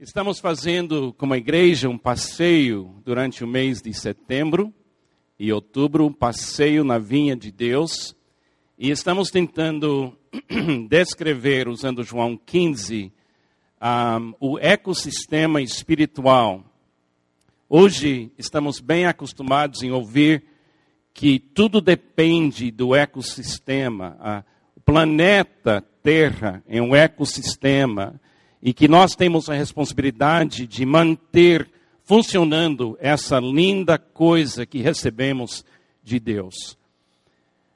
Estamos fazendo, como igreja, um passeio durante o mês de setembro e outubro, um passeio na vinha de Deus. E estamos tentando descrever, usando João 15, um, o ecossistema espiritual. Hoje estamos bem acostumados em ouvir que tudo depende do ecossistema. o planeta Terra é um ecossistema e que nós temos a responsabilidade de manter funcionando essa linda coisa que recebemos de Deus.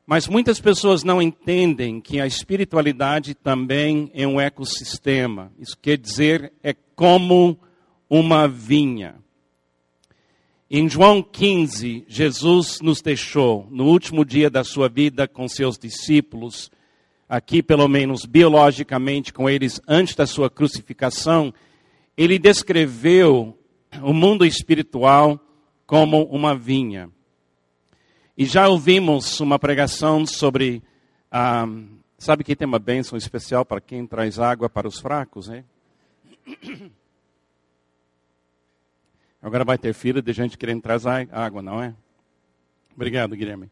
Mas muitas pessoas não entendem que a espiritualidade também é um ecossistema. Isso quer dizer, é como uma vinha. Em João 15, Jesus nos deixou, no último dia da sua vida com seus discípulos, aqui pelo menos biologicamente com eles antes da sua crucificação, ele descreveu o mundo espiritual como uma vinha. E já ouvimos uma pregação sobre. Ah, sabe que tem uma bênção especial para quem traz água para os fracos, né? Agora vai ter fila de gente querendo trazer água, não é? Obrigado, Guilherme.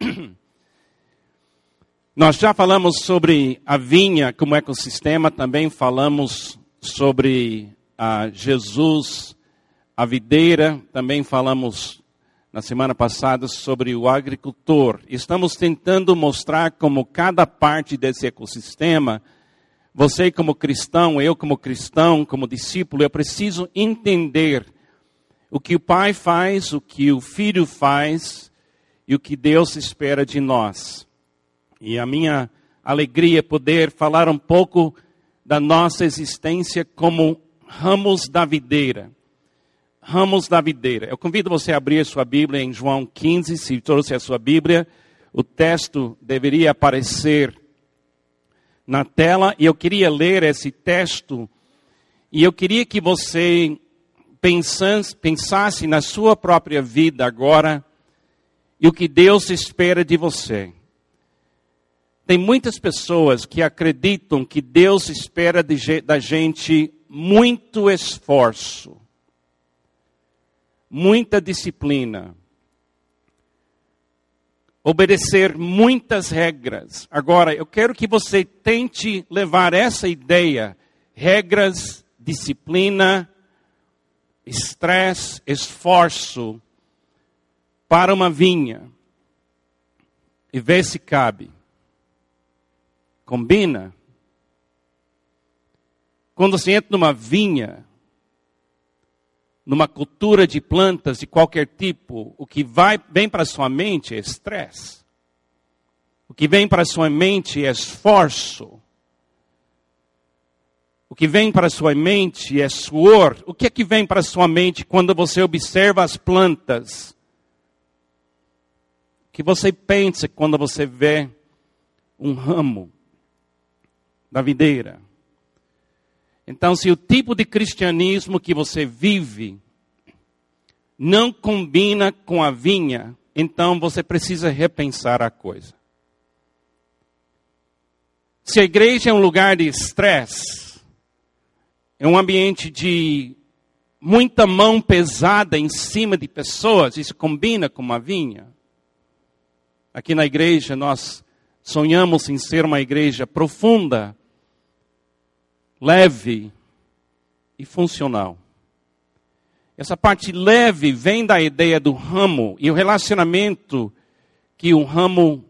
Nós já falamos sobre a vinha como ecossistema, também falamos sobre a Jesus, a videira, também falamos na semana passada sobre o agricultor. Estamos tentando mostrar como cada parte desse ecossistema, você como cristão, eu como cristão, como discípulo, eu preciso entender o que o pai faz, o que o filho faz e o que Deus espera de nós. E a minha alegria é poder falar um pouco da nossa existência como ramos da videira. Ramos da videira. Eu convido você a abrir a sua Bíblia em João 15, se trouxe a sua Bíblia. O texto deveria aparecer na tela e eu queria ler esse texto e eu queria que você pensasse, pensasse na sua própria vida agora e o que Deus espera de você. Tem muitas pessoas que acreditam que Deus espera de, da gente muito esforço, muita disciplina, obedecer muitas regras. Agora, eu quero que você tente levar essa ideia, regras, disciplina, estresse, esforço, para uma vinha e ver se cabe. Combina? Quando você entra numa vinha, numa cultura de plantas de qualquer tipo, o que vai vem para sua mente é estresse. O que vem para sua mente é esforço. O que vem para sua mente é suor. O que é que vem para sua mente quando você observa as plantas? O que você pensa quando você vê um ramo? Da videira. Então, se o tipo de cristianismo que você vive não combina com a vinha, então você precisa repensar a coisa. Se a igreja é um lugar de estresse, é um ambiente de muita mão pesada em cima de pessoas, isso combina com uma vinha. Aqui na igreja nós sonhamos em ser uma igreja profunda, leve e funcional. Essa parte leve vem da ideia do ramo e o relacionamento que o ramo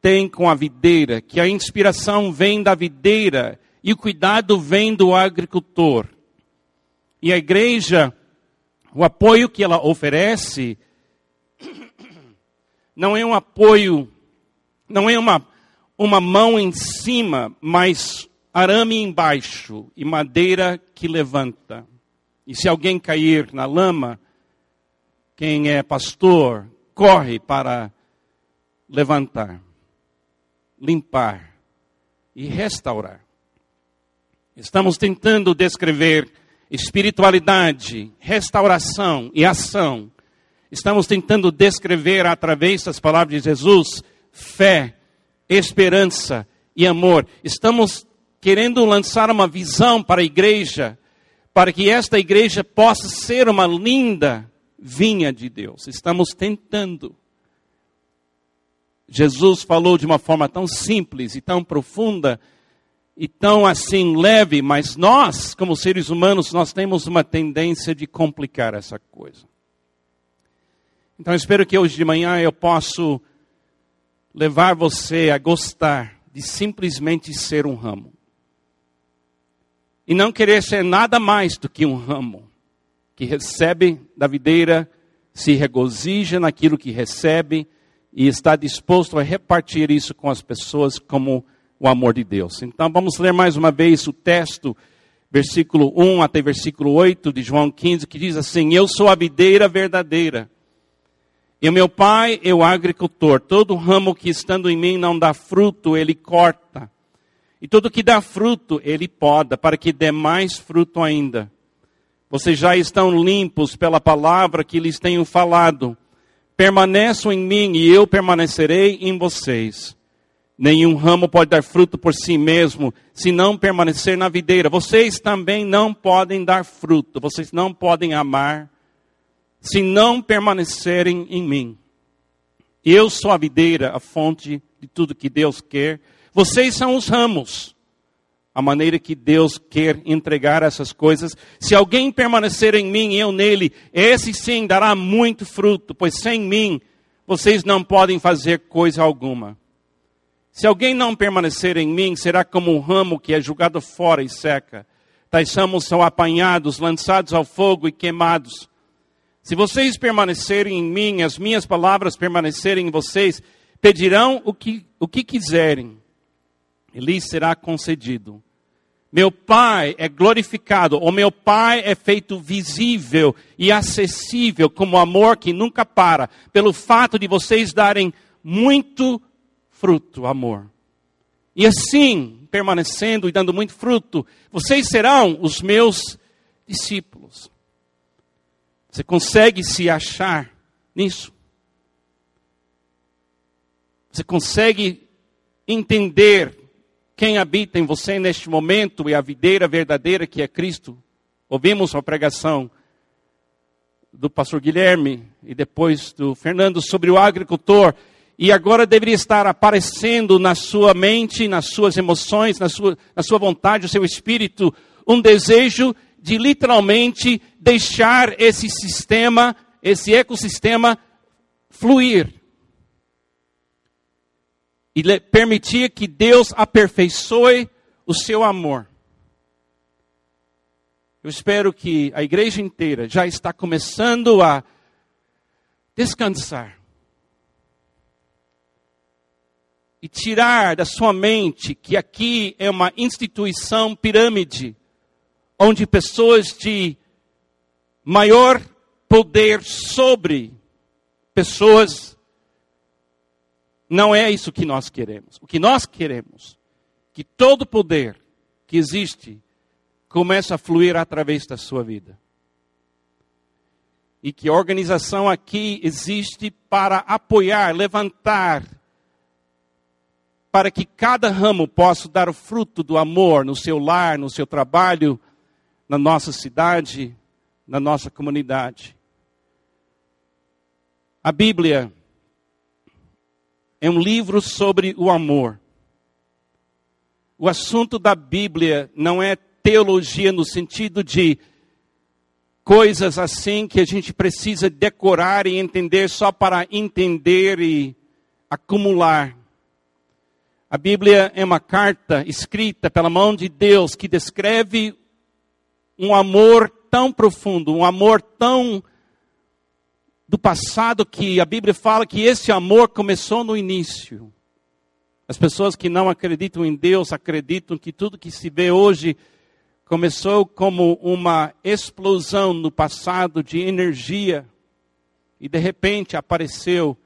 tem com a videira, que a inspiração vem da videira e o cuidado vem do agricultor. E a igreja, o apoio que ela oferece, não é um apoio, não é uma, uma mão em cima, mas arame embaixo e madeira que levanta. E se alguém cair na lama, quem é pastor corre para levantar, limpar e restaurar. Estamos tentando descrever espiritualidade, restauração e ação. Estamos tentando descrever através das palavras de Jesus fé, esperança e amor. Estamos querendo lançar uma visão para a igreja, para que esta igreja possa ser uma linda vinha de Deus. Estamos tentando. Jesus falou de uma forma tão simples e tão profunda e tão assim leve, mas nós, como seres humanos, nós temos uma tendência de complicar essa coisa. Então espero que hoje de manhã eu possa levar você a gostar de simplesmente ser um ramo. E não querer ser nada mais do que um ramo que recebe da videira, se regozija naquilo que recebe e está disposto a repartir isso com as pessoas como o amor de Deus. Então vamos ler mais uma vez o texto, versículo 1 até versículo 8 de João 15, que diz assim: Eu sou a videira verdadeira e meu pai é o agricultor. Todo ramo que estando em mim não dá fruto, ele corta. E tudo que dá fruto, ele poda, para que dê mais fruto ainda. Vocês já estão limpos pela palavra que lhes tenho falado. Permaneçam em mim e eu permanecerei em vocês. Nenhum ramo pode dar fruto por si mesmo, se não permanecer na videira. Vocês também não podem dar fruto, vocês não podem amar se não permanecerem em mim. Eu sou a videira, a fonte de tudo que Deus quer. Vocês são os ramos. A maneira que Deus quer entregar essas coisas. Se alguém permanecer em mim e eu nele, esse sim dará muito fruto, pois sem mim vocês não podem fazer coisa alguma. Se alguém não permanecer em mim, será como um ramo que é jogado fora e seca. Tais ramos são apanhados, lançados ao fogo e queimados. Se vocês permanecerem em mim, as minhas palavras permanecerem em vocês, pedirão o que, o que quiserem, e lhes será concedido. Meu Pai é glorificado, o meu Pai é feito visível e acessível como amor que nunca para, pelo fato de vocês darem muito fruto, amor. E assim, permanecendo e dando muito fruto, vocês serão os meus discípulos. Você consegue se achar nisso? Você consegue entender quem habita em você neste momento e a videira verdadeira que é Cristo? Ouvimos uma pregação do pastor Guilherme e depois do Fernando sobre o agricultor. E agora deveria estar aparecendo na sua mente, nas suas emoções, na sua, na sua vontade, no seu espírito, um desejo de literalmente deixar esse sistema, esse ecossistema fluir. E permitir que Deus aperfeiçoe o seu amor. Eu espero que a igreja inteira já está começando a descansar. E tirar da sua mente que aqui é uma instituição pirâmide onde pessoas de maior poder sobre pessoas não é isso que nós queremos. O que nós queremos que todo poder que existe comece a fluir através da sua vida. E que a organização aqui existe para apoiar, levantar, para que cada ramo possa dar o fruto do amor no seu lar, no seu trabalho, na nossa cidade, na nossa comunidade. A Bíblia é um livro sobre o amor. O assunto da Bíblia não é teologia no sentido de coisas assim que a gente precisa decorar e entender só para entender e acumular. A Bíblia é uma carta escrita pela mão de Deus que descreve um amor tão profundo, um amor tão do passado que a Bíblia fala que esse amor começou no início. As pessoas que não acreditam em Deus acreditam que tudo que se vê hoje começou como uma explosão no passado de energia e de repente apareceu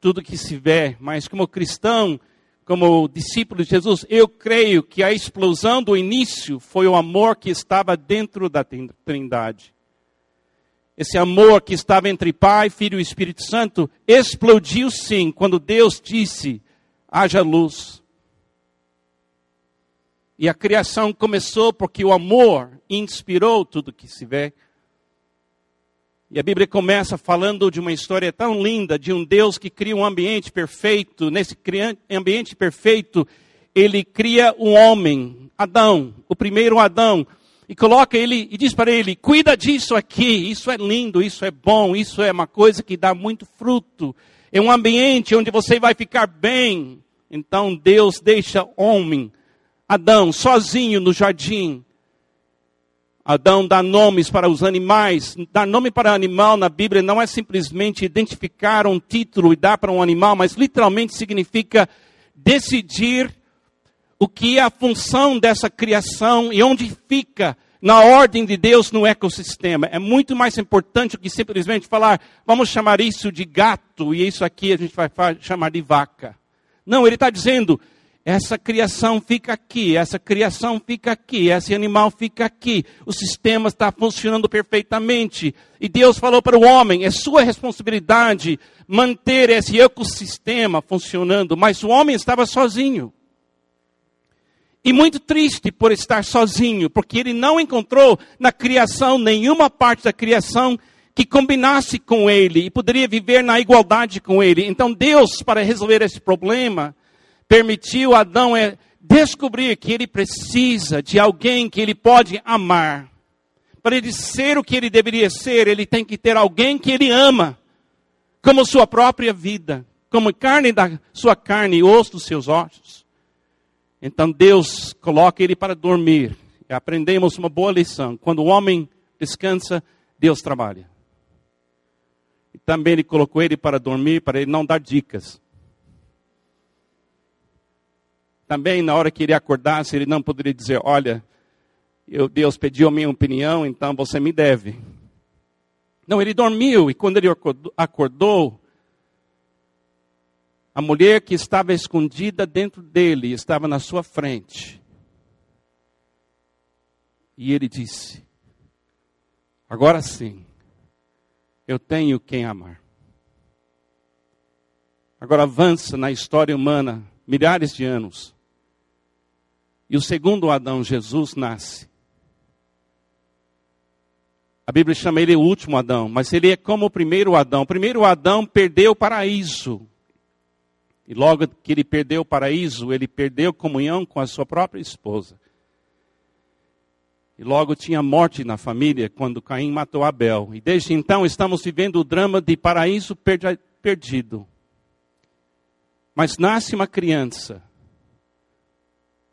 tudo que se vê. Mas como cristão, como discípulo de Jesus, eu creio que a explosão do início foi o amor que estava dentro da Trindade. Esse amor que estava entre Pai, Filho e Espírito Santo explodiu sim quando Deus disse: haja luz. E a criação começou porque o amor inspirou tudo que se vê. E a Bíblia começa falando de uma história tão linda de um Deus que cria um ambiente perfeito. Nesse ambiente perfeito, ele cria um homem, Adão, o primeiro Adão, e coloca ele e diz para ele: cuida disso aqui, isso é lindo, isso é bom, isso é uma coisa que dá muito fruto. É um ambiente onde você vai ficar bem. Então Deus deixa homem, Adão, sozinho no jardim. Adão dá nomes para os animais. Dar nome para animal na Bíblia não é simplesmente identificar um título e dar para um animal, mas literalmente significa decidir o que é a função dessa criação e onde fica na ordem de Deus no ecossistema. É muito mais importante do que simplesmente falar, vamos chamar isso de gato e isso aqui a gente vai chamar de vaca. Não, ele está dizendo, essa criação fica aqui, essa criação fica aqui, esse animal fica aqui. O sistema está funcionando perfeitamente. E Deus falou para o homem: é sua responsabilidade manter esse ecossistema funcionando. Mas o homem estava sozinho. E muito triste por estar sozinho, porque ele não encontrou na criação nenhuma parte da criação que combinasse com ele e poderia viver na igualdade com ele. Então Deus, para resolver esse problema, permitiu Adão é, descobrir que ele precisa de alguém que ele pode amar. Para ele ser o que ele deveria ser, ele tem que ter alguém que ele ama, como sua própria vida, como carne da sua carne e osso dos seus ossos. Então Deus coloca ele para dormir. Aprendemos uma boa lição. Quando o homem descansa, Deus trabalha. E também ele colocou ele para dormir, para ele não dar dicas. Também na hora que ele acordasse, ele não poderia dizer: Olha, eu, Deus pediu a minha opinião, então você me deve. Não, ele dormiu e quando ele acordou, a mulher que estava escondida dentro dele estava na sua frente. E ele disse: Agora sim, eu tenho quem amar. Agora avança na história humana milhares de anos. E o segundo Adão, Jesus, nasce. A Bíblia chama ele o último Adão, mas ele é como o primeiro Adão. O primeiro Adão perdeu o paraíso. E logo que ele perdeu o paraíso, ele perdeu comunhão com a sua própria esposa. E logo tinha morte na família quando Caim matou Abel. E desde então estamos vivendo o drama de paraíso perdido. Mas nasce uma criança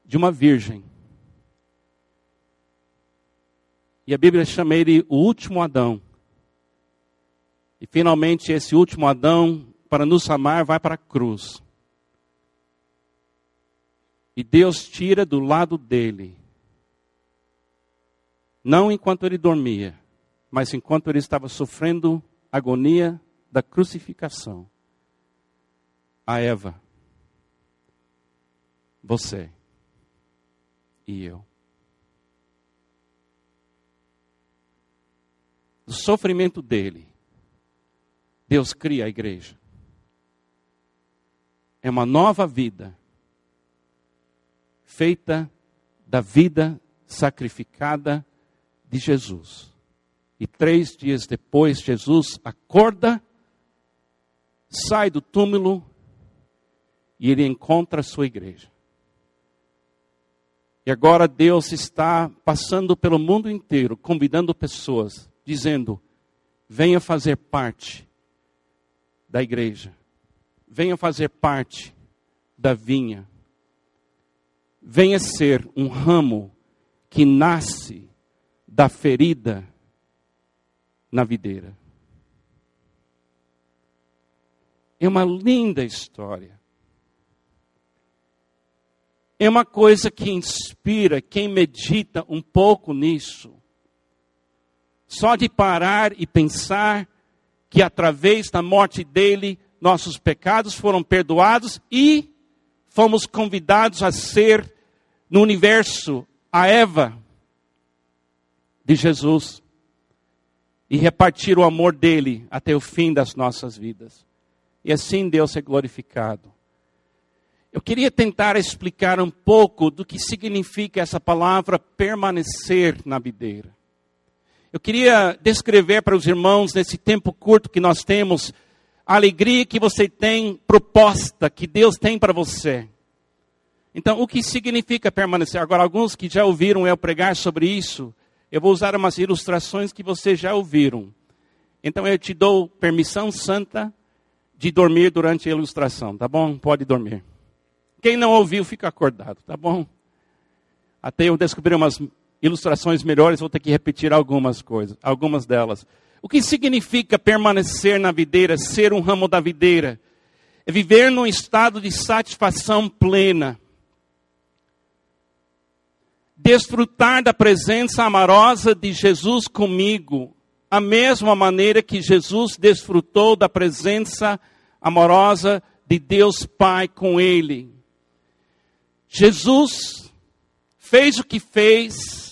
de uma virgem. E a Bíblia chama ele o último Adão. E finalmente esse último Adão para nos amar, vai para a cruz. E Deus tira do lado dele, não enquanto ele dormia, mas enquanto ele estava sofrendo agonia da crucificação, a Eva, você. E eu. Do sofrimento dele, Deus cria a igreja é uma nova vida, feita da vida sacrificada de Jesus. E três dias depois, Jesus acorda, sai do túmulo e ele encontra a sua igreja. E agora Deus está passando pelo mundo inteiro, convidando pessoas, dizendo: venha fazer parte da igreja venha fazer parte da vinha. Venha ser um ramo que nasce da ferida na videira. É uma linda história. É uma coisa que inspira quem medita um pouco nisso. Só de parar e pensar que através da morte dele nossos pecados foram perdoados e fomos convidados a ser no universo a Eva de Jesus e repartir o amor dele até o fim das nossas vidas. E assim Deus é glorificado. Eu queria tentar explicar um pouco do que significa essa palavra permanecer na videira. Eu queria descrever para os irmãos, nesse tempo curto que nós temos, a alegria que você tem proposta, que Deus tem para você. Então, o que significa permanecer? Agora, alguns que já ouviram eu pregar sobre isso, eu vou usar umas ilustrações que vocês já ouviram. Então, eu te dou permissão santa de dormir durante a ilustração, tá bom? Pode dormir. Quem não ouviu, fica acordado, tá bom? Até eu descobrir umas ilustrações melhores, vou ter que repetir algumas coisas, algumas delas. O que significa permanecer na videira, ser um ramo da videira? É viver num estado de satisfação plena desfrutar da presença amorosa de Jesus comigo, a mesma maneira que Jesus desfrutou da presença amorosa de Deus Pai com ele. Jesus fez o que fez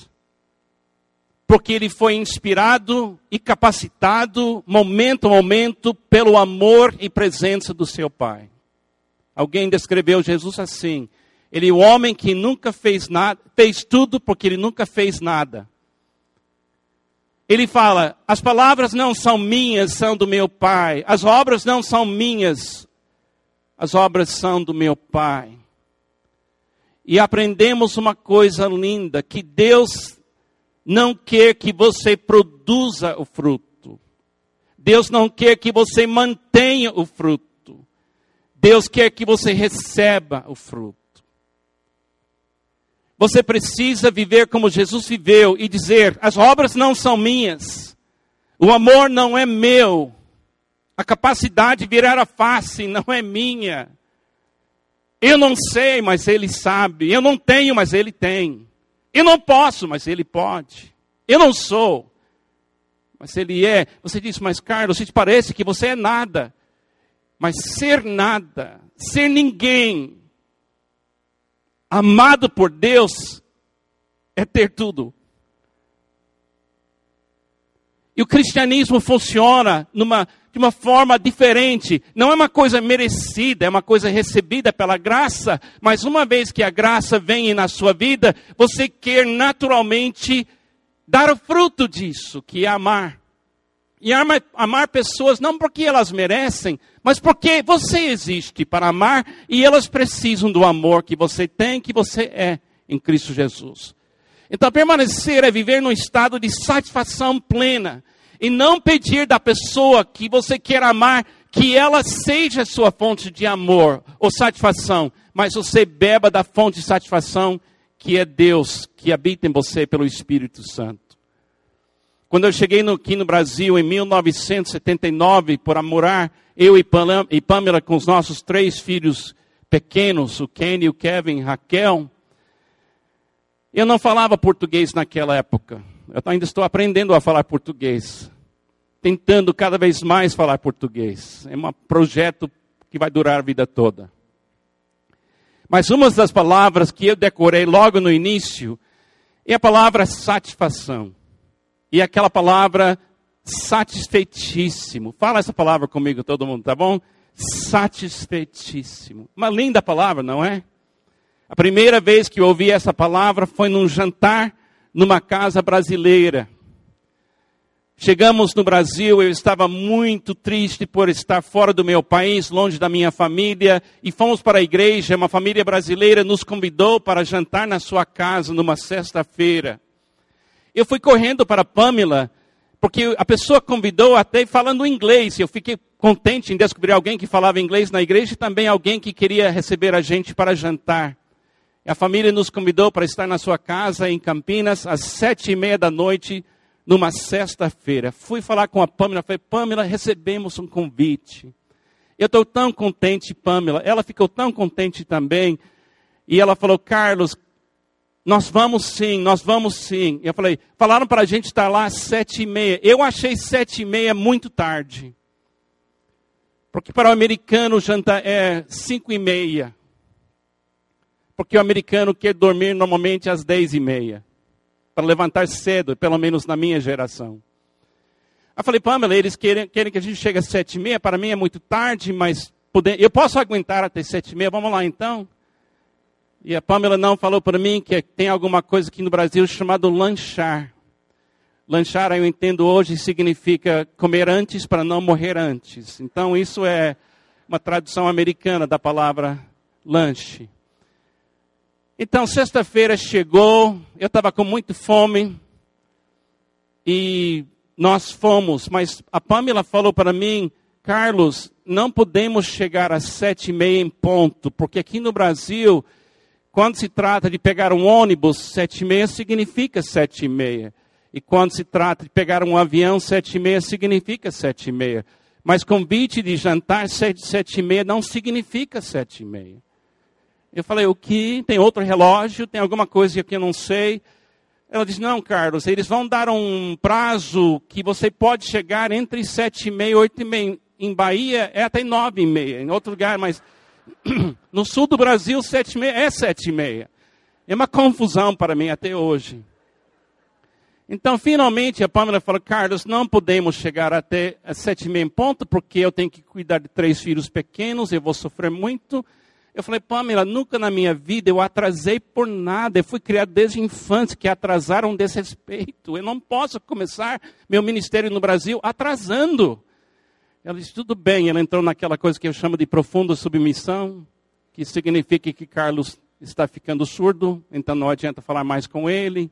porque ele foi inspirado e capacitado momento a momento pelo amor e presença do seu Pai. Alguém descreveu Jesus assim: ele é o homem que nunca fez nada, fez tudo porque ele nunca fez nada. Ele fala: as palavras não são minhas, são do meu Pai. As obras não são minhas, as obras são do meu Pai. E aprendemos uma coisa linda: que Deus não quer que você produza o fruto. Deus não quer que você mantenha o fruto. Deus quer que você receba o fruto. Você precisa viver como Jesus viveu e dizer: as obras não são minhas, o amor não é meu, a capacidade de virar a face não é minha. Eu não sei, mas Ele sabe. Eu não tenho, mas Ele tem. Eu não posso, mas Ele pode. Eu não sou, mas Ele é. Você diz, mas Carlos, te parece que você é nada. Mas ser nada, ser ninguém, amado por Deus é ter tudo. E o cristianismo funciona numa, de uma forma diferente. Não é uma coisa merecida, é uma coisa recebida pela graça. Mas uma vez que a graça vem na sua vida, você quer naturalmente dar o fruto disso, que é amar. E amar, amar pessoas não porque elas merecem, mas porque você existe para amar e elas precisam do amor que você tem, que você é em Cristo Jesus. Então, permanecer é viver num estado de satisfação plena e não pedir da pessoa que você quer amar que ela seja sua fonte de amor ou satisfação, mas você beba da fonte de satisfação que é Deus que habita em você pelo Espírito Santo. Quando eu cheguei no, aqui no Brasil em 1979, por morar, eu e Pamela com os nossos três filhos pequenos, o Kenny, o Kevin, Raquel, eu não falava português naquela época. Eu ainda estou aprendendo a falar português. Tentando cada vez mais falar português. É um projeto que vai durar a vida toda. Mas uma das palavras que eu decorei logo no início é a palavra satisfação. E aquela palavra satisfeitíssimo. Fala essa palavra comigo, todo mundo, tá bom? Satisfeitíssimo. Uma linda palavra, não é? A primeira vez que eu ouvi essa palavra foi num jantar numa casa brasileira. Chegamos no Brasil, eu estava muito triste por estar fora do meu país, longe da minha família, e fomos para a igreja. Uma família brasileira nos convidou para jantar na sua casa numa sexta-feira. Eu fui correndo para Pamela, porque a pessoa convidou até falando inglês. Eu fiquei contente em descobrir alguém que falava inglês na igreja e também alguém que queria receber a gente para jantar. A família nos convidou para estar na sua casa em Campinas às sete e meia da noite, numa sexta-feira. Fui falar com a Pamela, falei, Pamela, recebemos um convite. Eu estou tão contente, Pamela. Ela ficou tão contente também. E ela falou, Carlos, nós vamos sim, nós vamos sim. Eu falei, falaram para a gente estar lá às sete e meia. Eu achei sete e meia muito tarde. Porque para o americano o jantar é cinco e meia. Porque o americano quer dormir normalmente às dez e meia. Para levantar cedo, pelo menos na minha geração. Eu falei, Pamela, eles querem, querem que a gente chegue às sete e meia. Para mim é muito tarde, mas eu posso aguentar até sete e meia, vamos lá então. E a Pamela não falou para mim que tem alguma coisa aqui no Brasil chamado lanchar. Lanchar, eu entendo hoje, significa comer antes para não morrer antes. Então, isso é uma tradução americana da palavra lanche. Então, sexta-feira chegou, eu estava com muita fome e nós fomos, mas a Pamela falou para mim, Carlos, não podemos chegar às sete e meia em ponto, porque aqui no Brasil, quando se trata de pegar um ônibus, sete e meia significa sete e meia. E quando se trata de pegar um avião, sete e meia significa sete e meia. Mas convite de jantar, sete, sete e meia não significa sete e meia. Eu falei, o que? Tem outro relógio? Tem alguma coisa que eu não sei? Ela disse, não, Carlos, eles vão dar um prazo que você pode chegar entre sete e meia oito e meia. Em Bahia é até nove e meia. Em outro lugar, mas no sul do Brasil, sete e meia é sete e meia. É uma confusão para mim até hoje. Então, finalmente, a Pamela falou, Carlos, não podemos chegar até sete e meia em ponto, porque eu tenho que cuidar de três filhos pequenos, eu vou sofrer muito. Eu falei, Pamela, nunca na minha vida eu atrasei por nada. Eu fui criado desde infância que atrasaram desrespeito. Eu não posso começar meu ministério no Brasil atrasando. Ela disse, tudo bem. Ela entrou naquela coisa que eu chamo de profunda submissão, que significa que Carlos está ficando surdo, então não adianta falar mais com ele.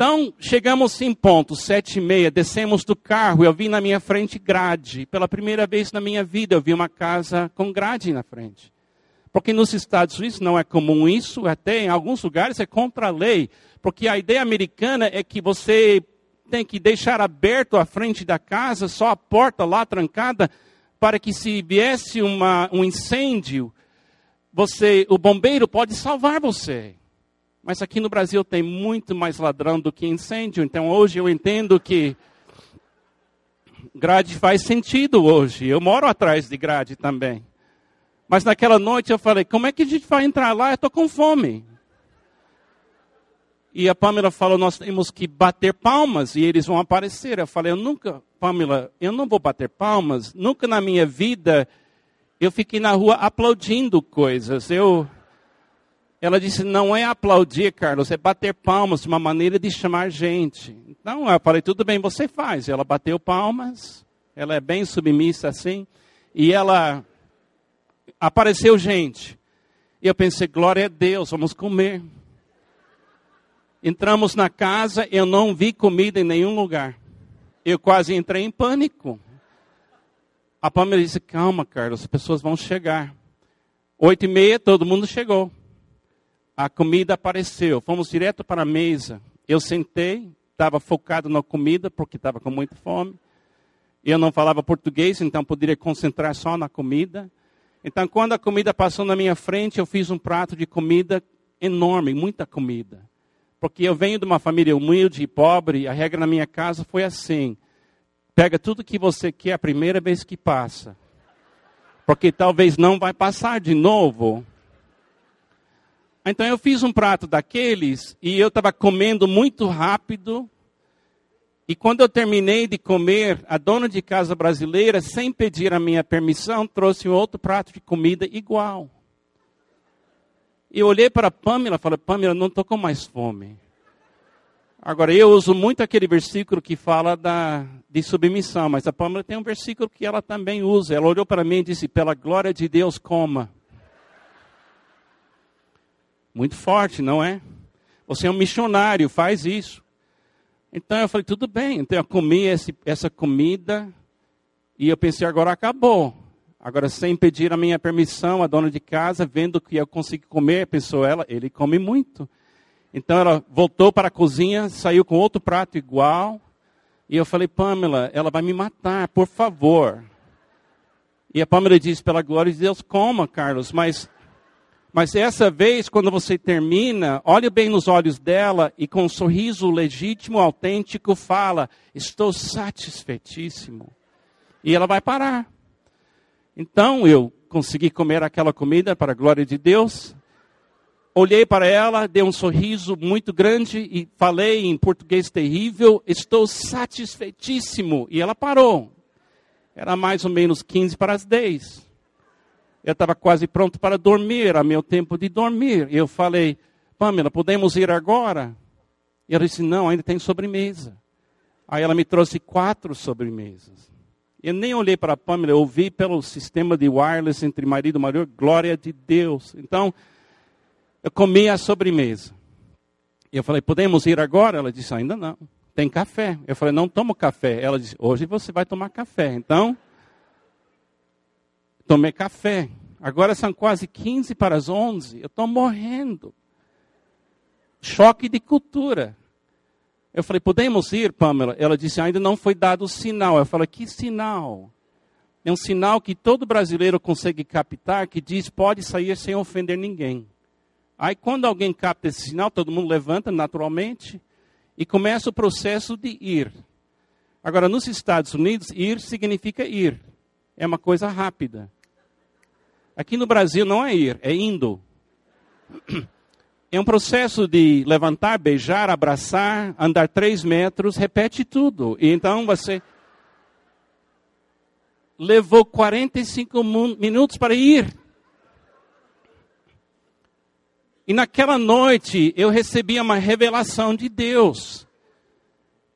Então, chegamos em ponto, sete e meia, descemos do carro, eu vi na minha frente grade. Pela primeira vez na minha vida, eu vi uma casa com grade na frente. Porque nos Estados Unidos não é comum isso, até em alguns lugares é contra a lei. Porque a ideia americana é que você tem que deixar aberto a frente da casa, só a porta lá trancada, para que se viesse uma, um incêndio, você, o bombeiro pode salvar você. Mas aqui no Brasil tem muito mais ladrão do que incêndio. Então hoje eu entendo que grade faz sentido hoje. Eu moro atrás de grade também. Mas naquela noite eu falei, como é que a gente vai entrar lá? Eu estou com fome. E a Pamela falou, nós temos que bater palmas e eles vão aparecer. Eu falei, eu nunca, Pamela, eu não vou bater palmas. Nunca na minha vida eu fiquei na rua aplaudindo coisas. Eu ela disse: não é aplaudir, Carlos, é bater palmas, uma maneira de chamar gente. Então eu falei: tudo bem, você faz. Ela bateu palmas, ela é bem submissa assim, e ela apareceu gente. E eu pensei: glória a Deus, vamos comer. Entramos na casa, eu não vi comida em nenhum lugar. Eu quase entrei em pânico. A Pamela disse: calma, Carlos, as pessoas vão chegar. Oito e meia, todo mundo chegou a comida apareceu. Fomos direto para a mesa. Eu sentei, estava focado na comida, porque estava com muita fome. Eu não falava português, então poderia concentrar só na comida. Então, quando a comida passou na minha frente, eu fiz um prato de comida enorme, muita comida. Porque eu venho de uma família humilde e pobre, a regra na minha casa foi assim: pega tudo que você quer a primeira vez que passa. Porque talvez não vai passar de novo. Então eu fiz um prato daqueles e eu estava comendo muito rápido. E quando eu terminei de comer, a dona de casa brasileira, sem pedir a minha permissão, trouxe um outro prato de comida igual. E eu olhei para a Pamela e falei, Pamela, não estou com mais fome. Agora, eu uso muito aquele versículo que fala da, de submissão, mas a Pamela tem um versículo que ela também usa. Ela olhou para mim e disse, pela glória de Deus, coma. Muito forte, não é? Você é um missionário, faz isso. Então eu falei, tudo bem. Então eu comi esse, essa comida e eu pensei, agora acabou. Agora, sem pedir a minha permissão, a dona de casa, vendo que eu consegui comer, pensou ela, ele come muito. Então ela voltou para a cozinha, saiu com outro prato igual. E eu falei, Pamela, ela vai me matar, por favor. E a Pamela disse, pela glória de Deus, coma, Carlos, mas mas essa vez, quando você termina, olhe bem nos olhos dela e com um sorriso legítimo, autêntico, fala: Estou satisfeitíssimo. E ela vai parar. Então eu consegui comer aquela comida para a glória de Deus. Olhei para ela, dei um sorriso muito grande e falei em português terrível: Estou satisfeitíssimo. E ela parou. Era mais ou menos 15 para as 10. Eu estava quase pronto para dormir, era meu tempo de dormir. Eu falei, Pamela, podemos ir agora? E ela disse, não, ainda tem sobremesa. Aí ela me trouxe quatro sobremesas. Eu nem olhei para a Pamela, eu ouvi pelo sistema de wireless entre marido e marido, glória de Deus. Então, eu comi a sobremesa. E eu falei, podemos ir agora? Ela disse, ainda não. Tem café. Eu falei, não tomo café. Ela disse, hoje você vai tomar café. Então, tomei café. Agora são quase 15 para as 11. Eu estou morrendo. Choque de cultura. Eu falei, podemos ir, Pamela? Ela disse, ainda não foi dado o sinal. Eu falei, que sinal? É um sinal que todo brasileiro consegue captar, que diz, pode sair sem ofender ninguém. Aí quando alguém capta esse sinal, todo mundo levanta naturalmente e começa o processo de ir. Agora, nos Estados Unidos, ir significa ir. É uma coisa rápida. Aqui no Brasil não é ir, é indo. É um processo de levantar, beijar, abraçar, andar três metros, repete tudo. E então você levou 45 minutos para ir. E naquela noite eu recebi uma revelação de Deus.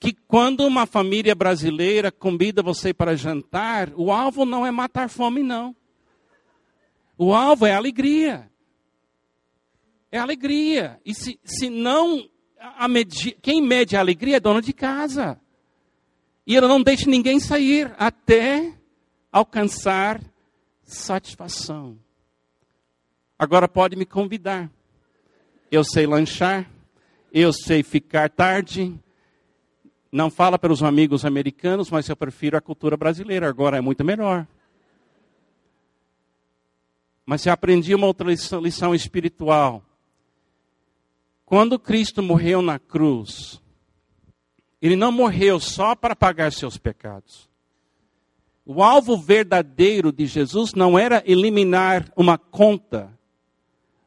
Que quando uma família brasileira convida você para jantar, o alvo não é matar fome, não. O alvo é alegria. É alegria. E se, se não, medi, quem mede a alegria é dono de casa. E ele não deixa ninguém sair até alcançar satisfação. Agora pode me convidar. Eu sei lanchar, eu sei ficar tarde. Não fala pelos amigos americanos, mas eu prefiro a cultura brasileira. Agora é muito melhor. Mas eu aprendi uma outra lição, lição espiritual. Quando Cristo morreu na cruz, ele não morreu só para pagar seus pecados. O alvo verdadeiro de Jesus não era eliminar uma conta.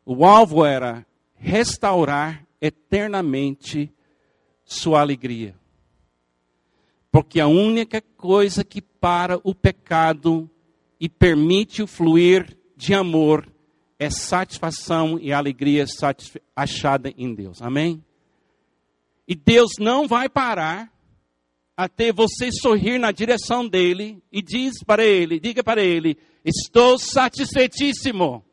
O alvo era restaurar eternamente sua alegria. Porque a única coisa que para o pecado e permite o fluir de amor é satisfação e alegria achada em Deus. Amém? E Deus não vai parar até você sorrir na direção dele e diz para ele, diga para ele, estou satisfeitíssimo.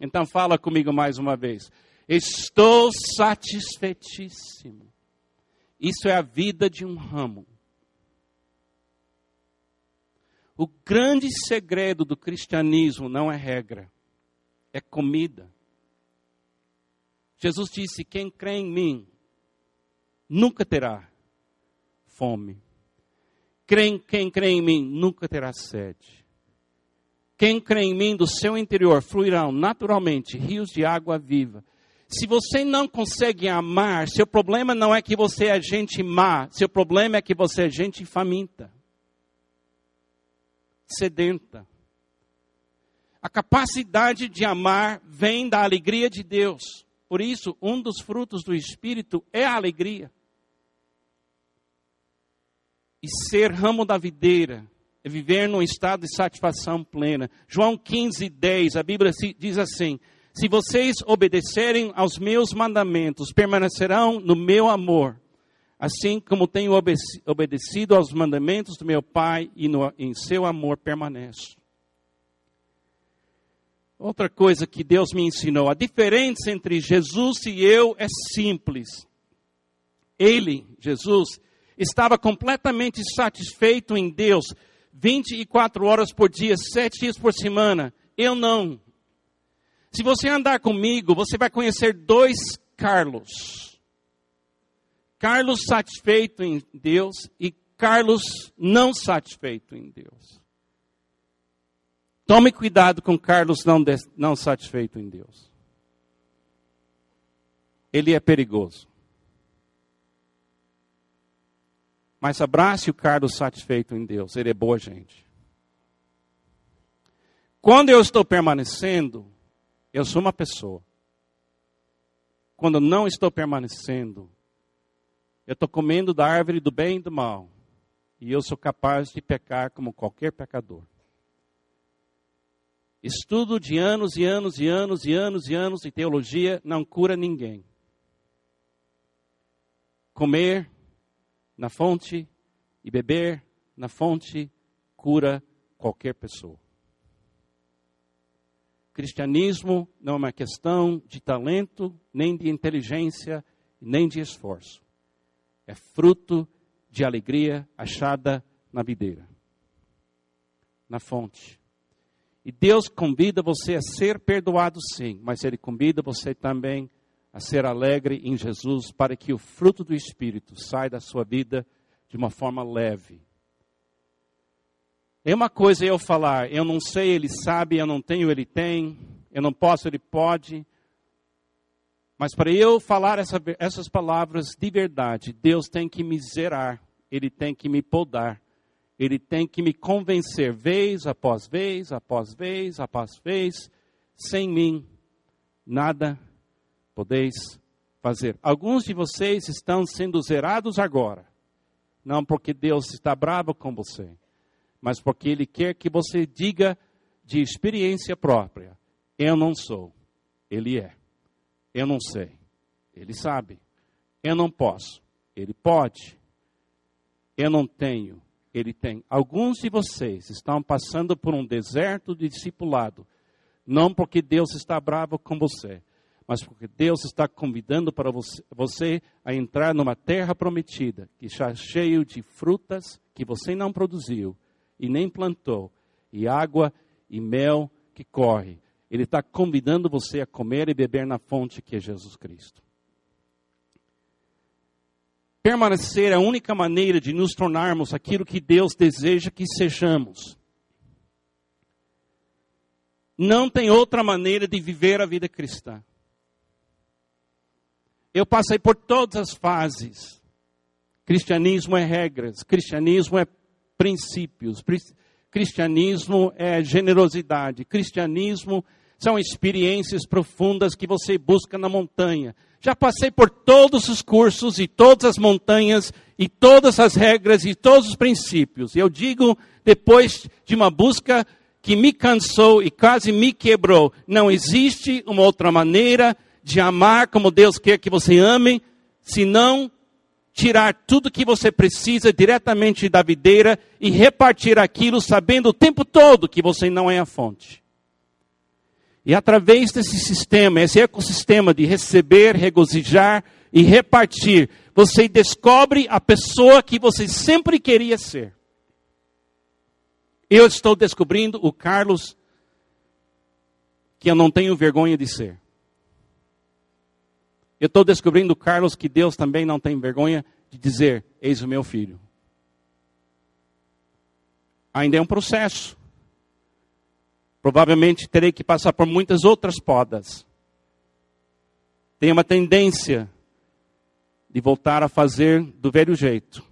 Então fala comigo mais uma vez. Estou satisfeitíssimo. Isso é a vida de um ramo. O grande segredo do cristianismo não é regra, é comida. Jesus disse: Quem crê em mim nunca terá fome. Quem, quem crê em mim nunca terá sede. Quem crê em mim, do seu interior fluirão naturalmente rios de água viva. Se você não consegue amar, seu problema não é que você é gente má, seu problema é que você é gente faminta sedenta. A capacidade de amar vem da alegria de Deus. Por isso, um dos frutos do Espírito é a alegria. E ser ramo da videira é viver num estado de satisfação plena. João 15, 10, a Bíblia diz assim: Se vocês obedecerem aos meus mandamentos, permanecerão no meu amor assim como tenho obedecido aos mandamentos do meu Pai e no, em seu amor permaneço. Outra coisa que Deus me ensinou: a diferença entre Jesus e eu é simples. Ele, Jesus, estava completamente satisfeito em Deus, 24 horas por dia, 7 dias por semana. Eu não. Se você andar comigo, você vai conhecer dois Carlos. Carlos satisfeito em Deus e Carlos não satisfeito em Deus. Tome cuidado com Carlos não, não satisfeito em Deus. Ele é perigoso. Mas abrace o Carlos satisfeito em Deus, ele é boa gente. Quando eu estou permanecendo, eu sou uma pessoa. Quando não estou permanecendo, eu estou comendo da árvore do bem e do mal. e eu sou capaz de pecar como qualquer pecador. Estudo de anos e anos e anos e anos e anos de teologia não cura ninguém. Comer na fonte e beber na fonte cura qualquer pessoa. Cristianismo não é uma questão de talento, nem de inteligência, nem de esforço. É fruto de alegria achada na videira, na fonte. E Deus convida você a ser perdoado, sim, mas Ele convida você também a ser alegre em Jesus, para que o fruto do Espírito saia da sua vida de uma forma leve. É uma coisa eu falar, eu não sei, ele sabe, eu não tenho, ele tem, eu não posso, ele pode. Mas para eu falar essa, essas palavras de verdade, Deus tem que me zerar, Ele tem que me podar, Ele tem que me convencer, vez após vez, após vez, após vez, sem mim, nada podeis fazer. Alguns de vocês estão sendo zerados agora, não porque Deus está bravo com você, mas porque Ele quer que você diga de experiência própria: Eu não sou, Ele é. Eu não sei, Ele sabe. Eu não posso, Ele pode. Eu não tenho, Ele tem. Alguns de vocês estão passando por um deserto de discipulado, não porque Deus está bravo com você, mas porque Deus está convidando para você, você, a entrar numa terra prometida, que está cheio de frutas que você não produziu e nem plantou, e água e mel que corre. Ele está convidando você a comer e beber na fonte que é Jesus Cristo. Permanecer é a única maneira de nos tornarmos aquilo que Deus deseja que sejamos. Não tem outra maneira de viver a vida cristã. Eu passei por todas as fases. Cristianismo é regras, cristianismo é princípios, cristianismo é generosidade, cristianismo são experiências profundas que você busca na montanha. Já passei por todos os cursos e todas as montanhas e todas as regras e todos os princípios. Eu digo, depois de uma busca que me cansou e quase me quebrou, não existe uma outra maneira de amar como Deus quer que você ame, senão tirar tudo que você precisa diretamente da videira e repartir aquilo sabendo o tempo todo que você não é a fonte. E através desse sistema, esse ecossistema de receber, regozijar e repartir, você descobre a pessoa que você sempre queria ser. Eu estou descobrindo o Carlos que eu não tenho vergonha de ser. Eu estou descobrindo, Carlos, que Deus também não tem vergonha de dizer: Eis o meu filho. Ainda é um processo. Provavelmente terei que passar por muitas outras podas. Tenho uma tendência de voltar a fazer do velho jeito.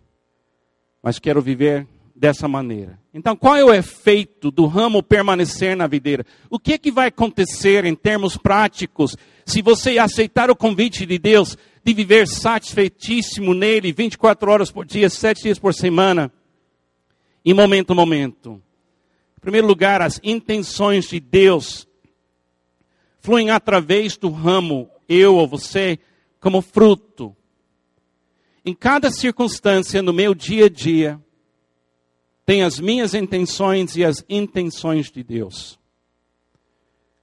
Mas quero viver dessa maneira. Então, qual é o efeito do ramo permanecer na videira? O que, é que vai acontecer em termos práticos se você aceitar o convite de Deus de viver satisfeitíssimo nele 24 horas por dia, 7 dias por semana, em momento a momento? Em primeiro lugar, as intenções de Deus fluem através do ramo, eu ou você, como fruto. Em cada circunstância, no meu dia a dia, tem as minhas intenções e as intenções de Deus.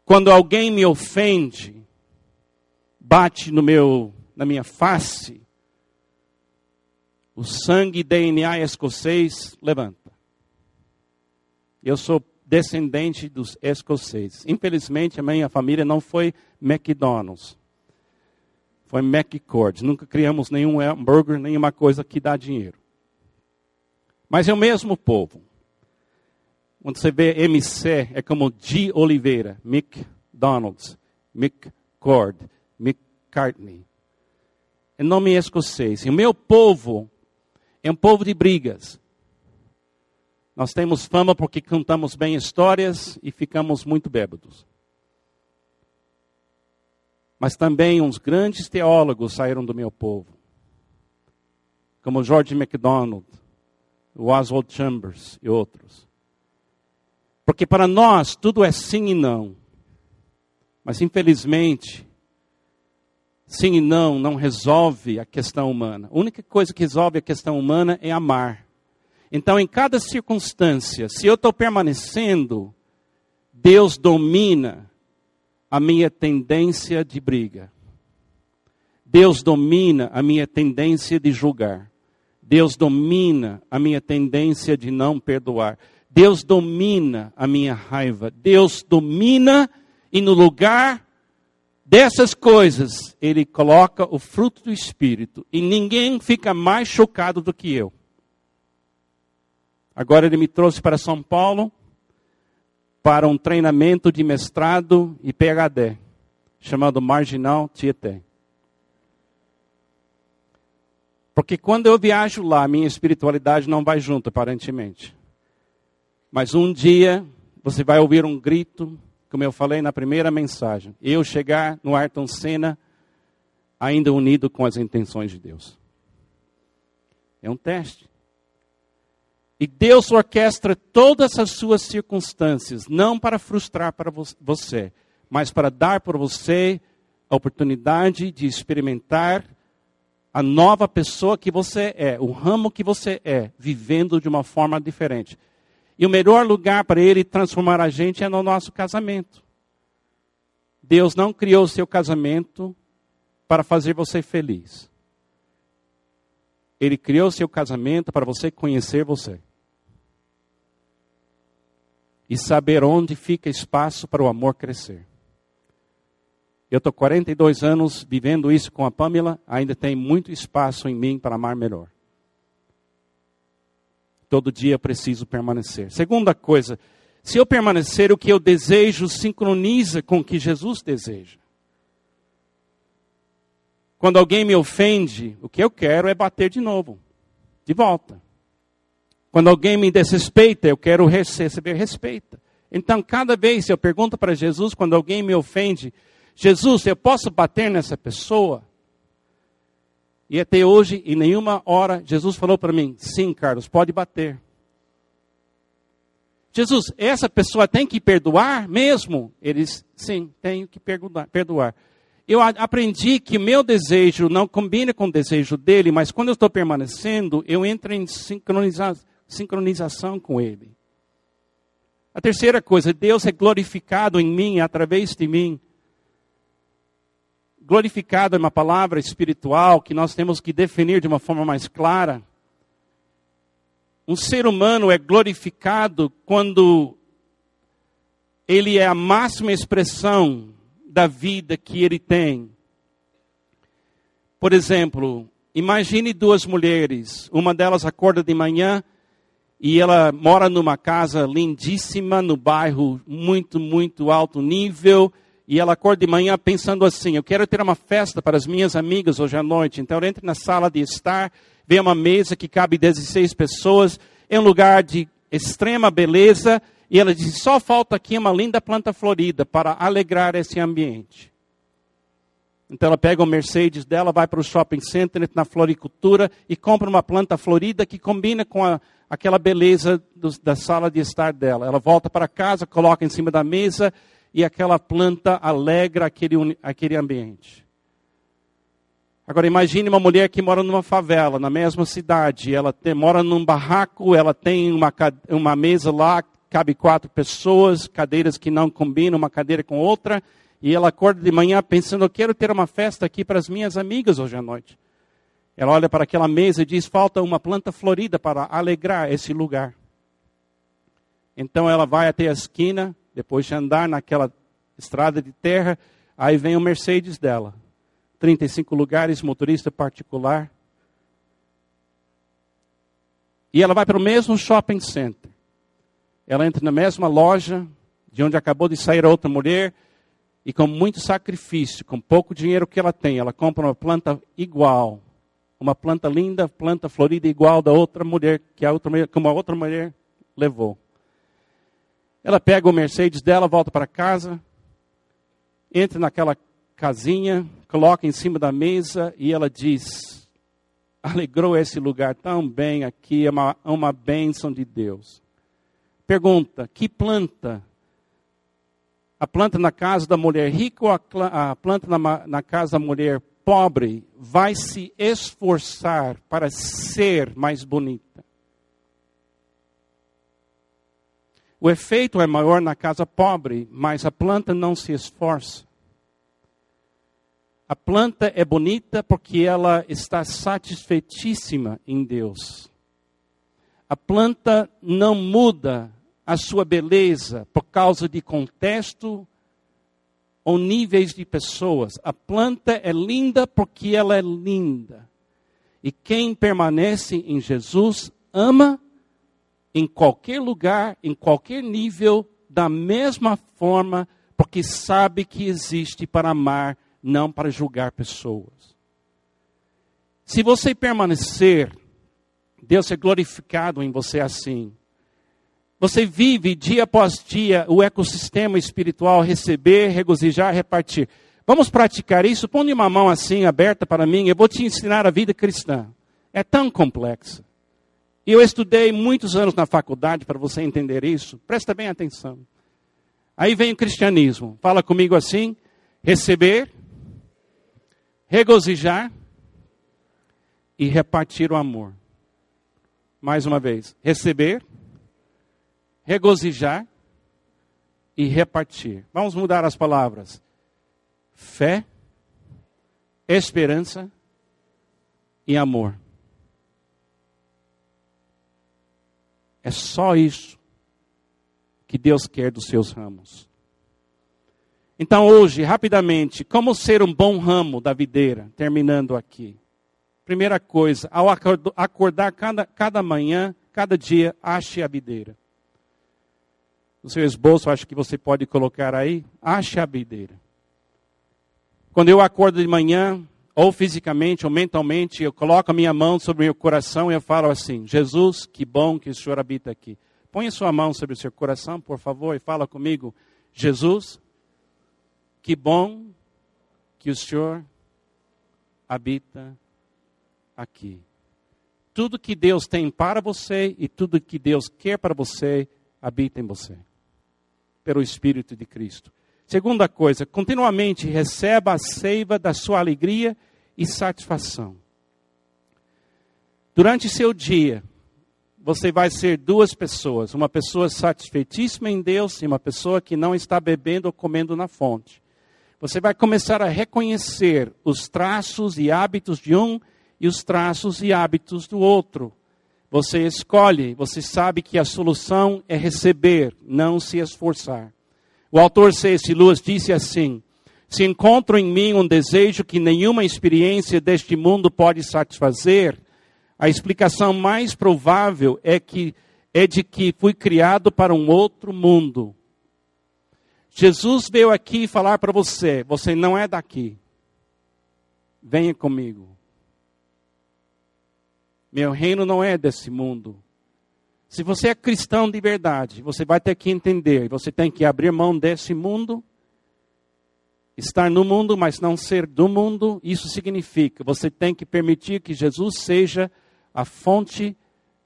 Quando alguém me ofende, bate no meu, na minha face, o sangue DNA escocês levanta. Eu sou descendente dos escoceses. Infelizmente, a minha família não foi McDonald's. Foi McCord. Nunca criamos nenhum hambúrguer, nenhuma coisa que dá dinheiro. Mas é o mesmo povo. Quando você vê MC, é como de Oliveira, McDonald's, McCord, McCartney. É nome escocês. E o meu povo é um povo de brigas. Nós temos fama porque cantamos bem histórias e ficamos muito bêbados. Mas também uns grandes teólogos saíram do meu povo, como George MacDonald, o Oswald Chambers e outros. Porque para nós tudo é sim e não. Mas infelizmente, sim e não não resolve a questão humana. A única coisa que resolve a questão humana é amar. Então, em cada circunstância, se eu estou permanecendo, Deus domina a minha tendência de briga. Deus domina a minha tendência de julgar. Deus domina a minha tendência de não perdoar. Deus domina a minha raiva. Deus domina e no lugar dessas coisas, Ele coloca o fruto do Espírito. E ninguém fica mais chocado do que eu. Agora Ele me trouxe para São Paulo para um treinamento de mestrado e PhD, chamado Marginal Tietê. Porque quando eu viajo lá, minha espiritualidade não vai junto, aparentemente. Mas um dia você vai ouvir um grito, como eu falei na primeira mensagem. Eu chegar no Ayrton Senna ainda unido com as intenções de Deus. É um teste. E Deus orquestra todas as suas circunstâncias, não para frustrar para você, mas para dar para você a oportunidade de experimentar a nova pessoa que você é, o ramo que você é, vivendo de uma forma diferente. E o melhor lugar para ele transformar a gente é no nosso casamento. Deus não criou o seu casamento para fazer você feliz. Ele criou o seu casamento para você conhecer você e saber onde fica espaço para o amor crescer. Eu estou 42 anos vivendo isso com a Pamela, ainda tem muito espaço em mim para amar melhor. Todo dia preciso permanecer. Segunda coisa, se eu permanecer, o que eu desejo sincroniza com o que Jesus deseja. Quando alguém me ofende, o que eu quero é bater de novo, de volta. Quando alguém me desrespeita, eu quero receber respeito. Então, cada vez eu pergunto para Jesus, quando alguém me ofende, Jesus, eu posso bater nessa pessoa? E até hoje, em nenhuma hora, Jesus falou para mim: sim, Carlos, pode bater. Jesus, essa pessoa tem que perdoar mesmo? Eles, sim, tenho que perdoar. Eu aprendi que meu desejo não combina com o desejo dele, mas quando eu estou permanecendo, eu entro em sincronização sincronização com Ele. A terceira coisa, Deus é glorificado em mim, através de mim. Glorificado é uma palavra espiritual que nós temos que definir de uma forma mais clara. Um ser humano é glorificado quando ele é a máxima expressão da vida que ele tem. Por exemplo, imagine duas mulheres. Uma delas acorda de manhã e ela mora numa casa lindíssima, no bairro muito, muito alto nível. E ela acorda de manhã pensando assim: eu quero ter uma festa para as minhas amigas hoje à noite. Então ela entra na sala de estar, vê uma mesa que cabe 16 pessoas, é um lugar de extrema beleza. E ela diz: só falta aqui uma linda planta florida para alegrar esse ambiente. Então ela pega o Mercedes dela, vai para o shopping center na floricultura e compra uma planta florida que combina com a, aquela beleza do, da sala de estar dela. Ela volta para casa, coloca em cima da mesa e aquela planta alegra aquele, aquele ambiente. Agora imagine uma mulher que mora numa favela, na mesma cidade, ela tem, mora num barraco, ela tem uma, uma mesa lá, cabe quatro pessoas, cadeiras que não combinam uma cadeira com outra, e ela acorda de manhã pensando, eu quero ter uma festa aqui para as minhas amigas hoje à noite. Ela olha para aquela mesa e diz: falta uma planta florida para alegrar esse lugar. Então ela vai até a esquina, depois de andar naquela estrada de terra, aí vem o Mercedes dela. 35 lugares, motorista particular. E ela vai para o mesmo shopping center. Ela entra na mesma loja de onde acabou de sair a outra mulher e com muito sacrifício, com pouco dinheiro que ela tem, ela compra uma planta igual, uma planta linda, planta florida igual da outra mulher, que a outra mulher, que uma outra mulher levou. Ela pega o Mercedes dela, volta para casa, entra naquela casinha, coloca em cima da mesa e ela diz: alegrou esse lugar tão bem aqui, é uma, uma bênção de Deus. Pergunta: que planta? A planta na casa da mulher rica ou a, planta na, na casa da mulher pobre vai se esforçar para ser mais bonita? O efeito é maior na casa pobre, mas a planta não se esforça. A planta é bonita porque ela está satisfeitíssima em Deus. A planta não muda a sua beleza por causa de contexto ou níveis de pessoas. A planta é linda porque ela é linda. E quem permanece em Jesus ama em qualquer lugar, em qualquer nível, da mesma forma, porque sabe que existe para amar, não para julgar pessoas. Se você permanecer, Deus é glorificado em você assim. Você vive dia após dia o ecossistema espiritual, receber, regozijar, repartir. Vamos praticar isso? Põe uma mão assim aberta para mim, eu vou te ensinar a vida cristã. É tão complexa. E eu estudei muitos anos na faculdade para você entender isso. Presta bem atenção. Aí vem o cristianismo. Fala comigo assim: receber, regozijar e repartir o amor. Mais uma vez: receber, regozijar e repartir. Vamos mudar as palavras: fé, esperança e amor. É só isso que Deus quer dos seus ramos. Então, hoje, rapidamente, como ser um bom ramo da videira? Terminando aqui. Primeira coisa, ao acordar cada, cada manhã, cada dia, ache a videira. No seu esboço, acho que você pode colocar aí, ache a videira. Quando eu acordo de manhã, ou fisicamente ou mentalmente, eu coloco a minha mão sobre o meu coração e eu falo assim: Jesus, que bom que o Senhor habita aqui. Põe a sua mão sobre o seu coração, por favor, e fala comigo: Jesus, que bom que o Senhor habita aqui. Tudo que Deus tem para você e tudo que Deus quer para você habita em você, pelo Espírito de Cristo. Segunda coisa, continuamente receba a seiva da sua alegria e satisfação. Durante seu dia, você vai ser duas pessoas: uma pessoa satisfeitíssima em Deus e uma pessoa que não está bebendo ou comendo na fonte. Você vai começar a reconhecer os traços e hábitos de um e os traços e hábitos do outro. Você escolhe, você sabe que a solução é receber, não se esforçar. O autor C.S. Lewis disse assim: Se encontro em mim um desejo que nenhuma experiência deste mundo pode satisfazer, a explicação mais provável é que é de que fui criado para um outro mundo. Jesus veio aqui falar para você: você não é daqui. Venha comigo. Meu reino não é desse mundo. Se você é cristão de verdade, você vai ter que entender, você tem que abrir mão desse mundo, estar no mundo, mas não ser do mundo. Isso significa, você tem que permitir que Jesus seja a fonte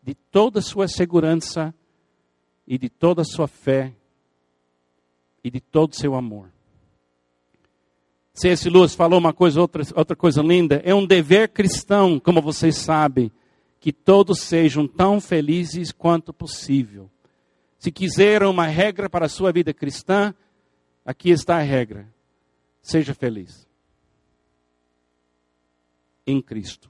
de toda a sua segurança e de toda a sua fé e de todo o seu amor. C.S. Lewis falou uma coisa, outra, outra coisa linda. É um dever cristão, como vocês sabem, que todos sejam tão felizes quanto possível. Se quiserem uma regra para a sua vida cristã, aqui está a regra. Seja feliz. Em Cristo.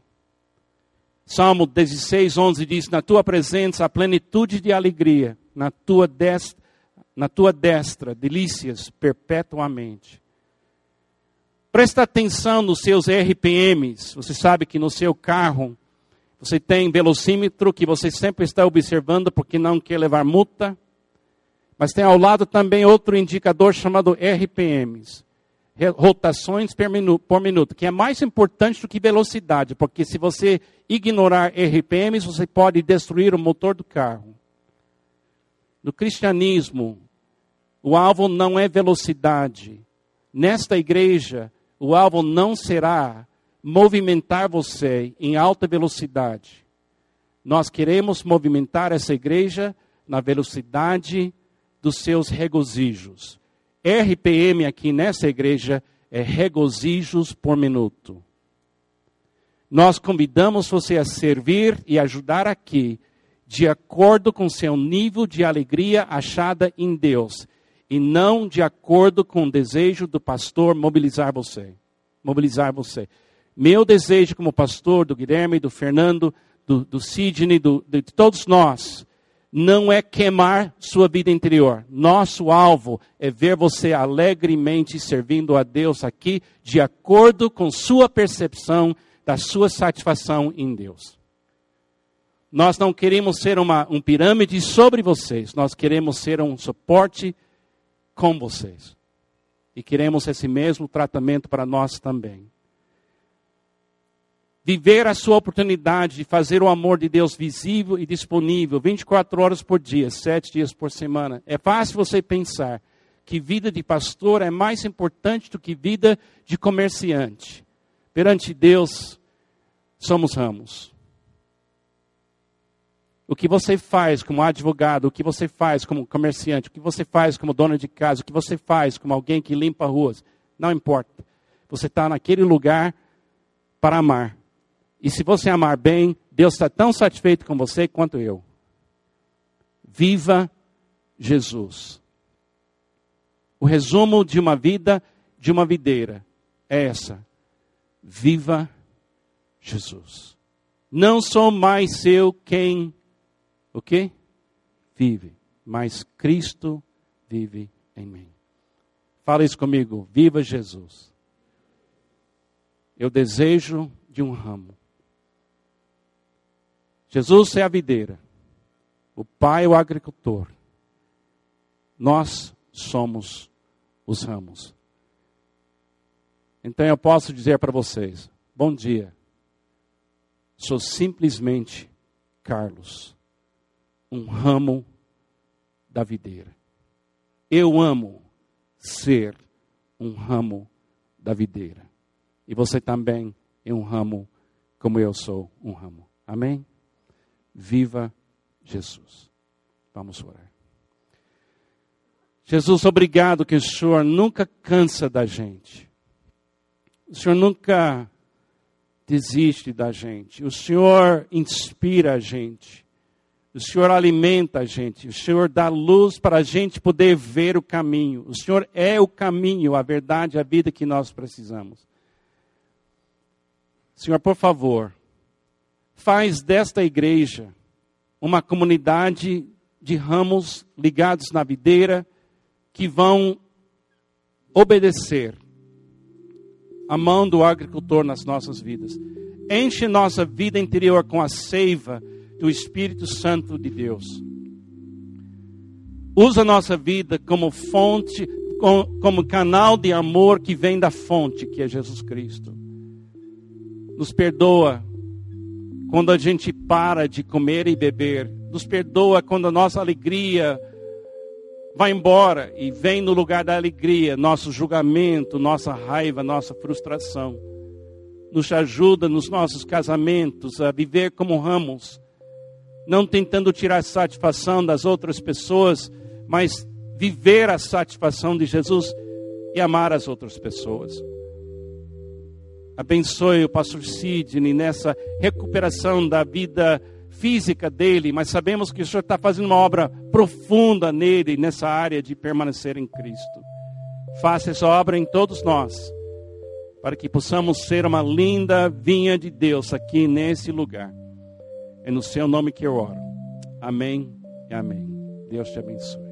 Salmo 16, 11 diz: Na tua presença há plenitude de alegria, na tua na tua destra delícias perpetuamente. Presta atenção nos seus RPMs. Você sabe que no seu carro você tem velocímetro que você sempre está observando porque não quer levar multa. Mas tem ao lado também outro indicador chamado RPMs, rotações por minuto, que é mais importante do que velocidade, porque se você ignorar RPMs, você pode destruir o motor do carro. No cristianismo, o alvo não é velocidade. Nesta igreja, o alvo não será movimentar você em alta velocidade. Nós queremos movimentar essa igreja na velocidade dos seus regozijos. RPM aqui nessa igreja é regozijos por minuto. Nós convidamos você a servir e ajudar aqui de acordo com seu nível de alegria achada em Deus e não de acordo com o desejo do pastor mobilizar você. Mobilizar você. Meu desejo como pastor do Guilherme, do Fernando, do, do Sidney, do, de todos nós, não é queimar sua vida interior. Nosso alvo é ver você alegremente servindo a Deus aqui, de acordo com sua percepção da sua satisfação em Deus. Nós não queremos ser uma um pirâmide sobre vocês, nós queremos ser um suporte com vocês. E queremos esse mesmo tratamento para nós também. Viver a sua oportunidade de fazer o amor de Deus visível e disponível 24 horas por dia, 7 dias por semana. É fácil você pensar que vida de pastor é mais importante do que vida de comerciante. Perante Deus, somos ramos. O que você faz como advogado, o que você faz como comerciante, o que você faz como dono de casa, o que você faz como alguém que limpa ruas, não importa. Você está naquele lugar para amar. E se você amar bem, Deus está tão satisfeito com você quanto eu. Viva Jesus. O resumo de uma vida de uma videira é essa. Viva Jesus. Não sou mais eu quem o? Vive. Mas Cristo vive em mim. Fala isso comigo. Viva Jesus. Eu desejo de um ramo. Jesus é a videira. O Pai é o agricultor. Nós somos os ramos. Então eu posso dizer para vocês: bom dia. Sou simplesmente Carlos um ramo da videira. Eu amo ser um ramo da videira. E você também é um ramo como eu sou um ramo. Amém? Viva Jesus. Vamos orar. Jesus, obrigado que o Senhor nunca cansa da gente. O Senhor nunca desiste da gente. O Senhor inspira a gente. O Senhor alimenta a gente, o Senhor dá luz para a gente poder ver o caminho. O Senhor é o caminho, a verdade, a vida que nós precisamos. Senhor, por favor, faz desta igreja uma comunidade de ramos ligados na videira que vão obedecer a mão do agricultor nas nossas vidas. Enche nossa vida interior com a seiva do Espírito Santo de Deus. Usa nossa vida como fonte, como canal de amor que vem da fonte, que é Jesus Cristo. Nos perdoa quando a gente para de comer e beber. Nos perdoa quando a nossa alegria vai embora e vem no lugar da alegria nosso julgamento, nossa raiva, nossa frustração. Nos ajuda nos nossos casamentos a viver como ramos não tentando tirar satisfação das outras pessoas, mas viver a satisfação de Jesus e amar as outras pessoas. Abençoe o pastor Sidney nessa recuperação da vida física dele, mas sabemos que o Senhor está fazendo uma obra profunda nele, nessa área de permanecer em Cristo. Faça essa obra em todos nós, para que possamos ser uma linda vinha de Deus aqui nesse lugar. É no seu nome que eu oro. Amém e amém. Deus te abençoe.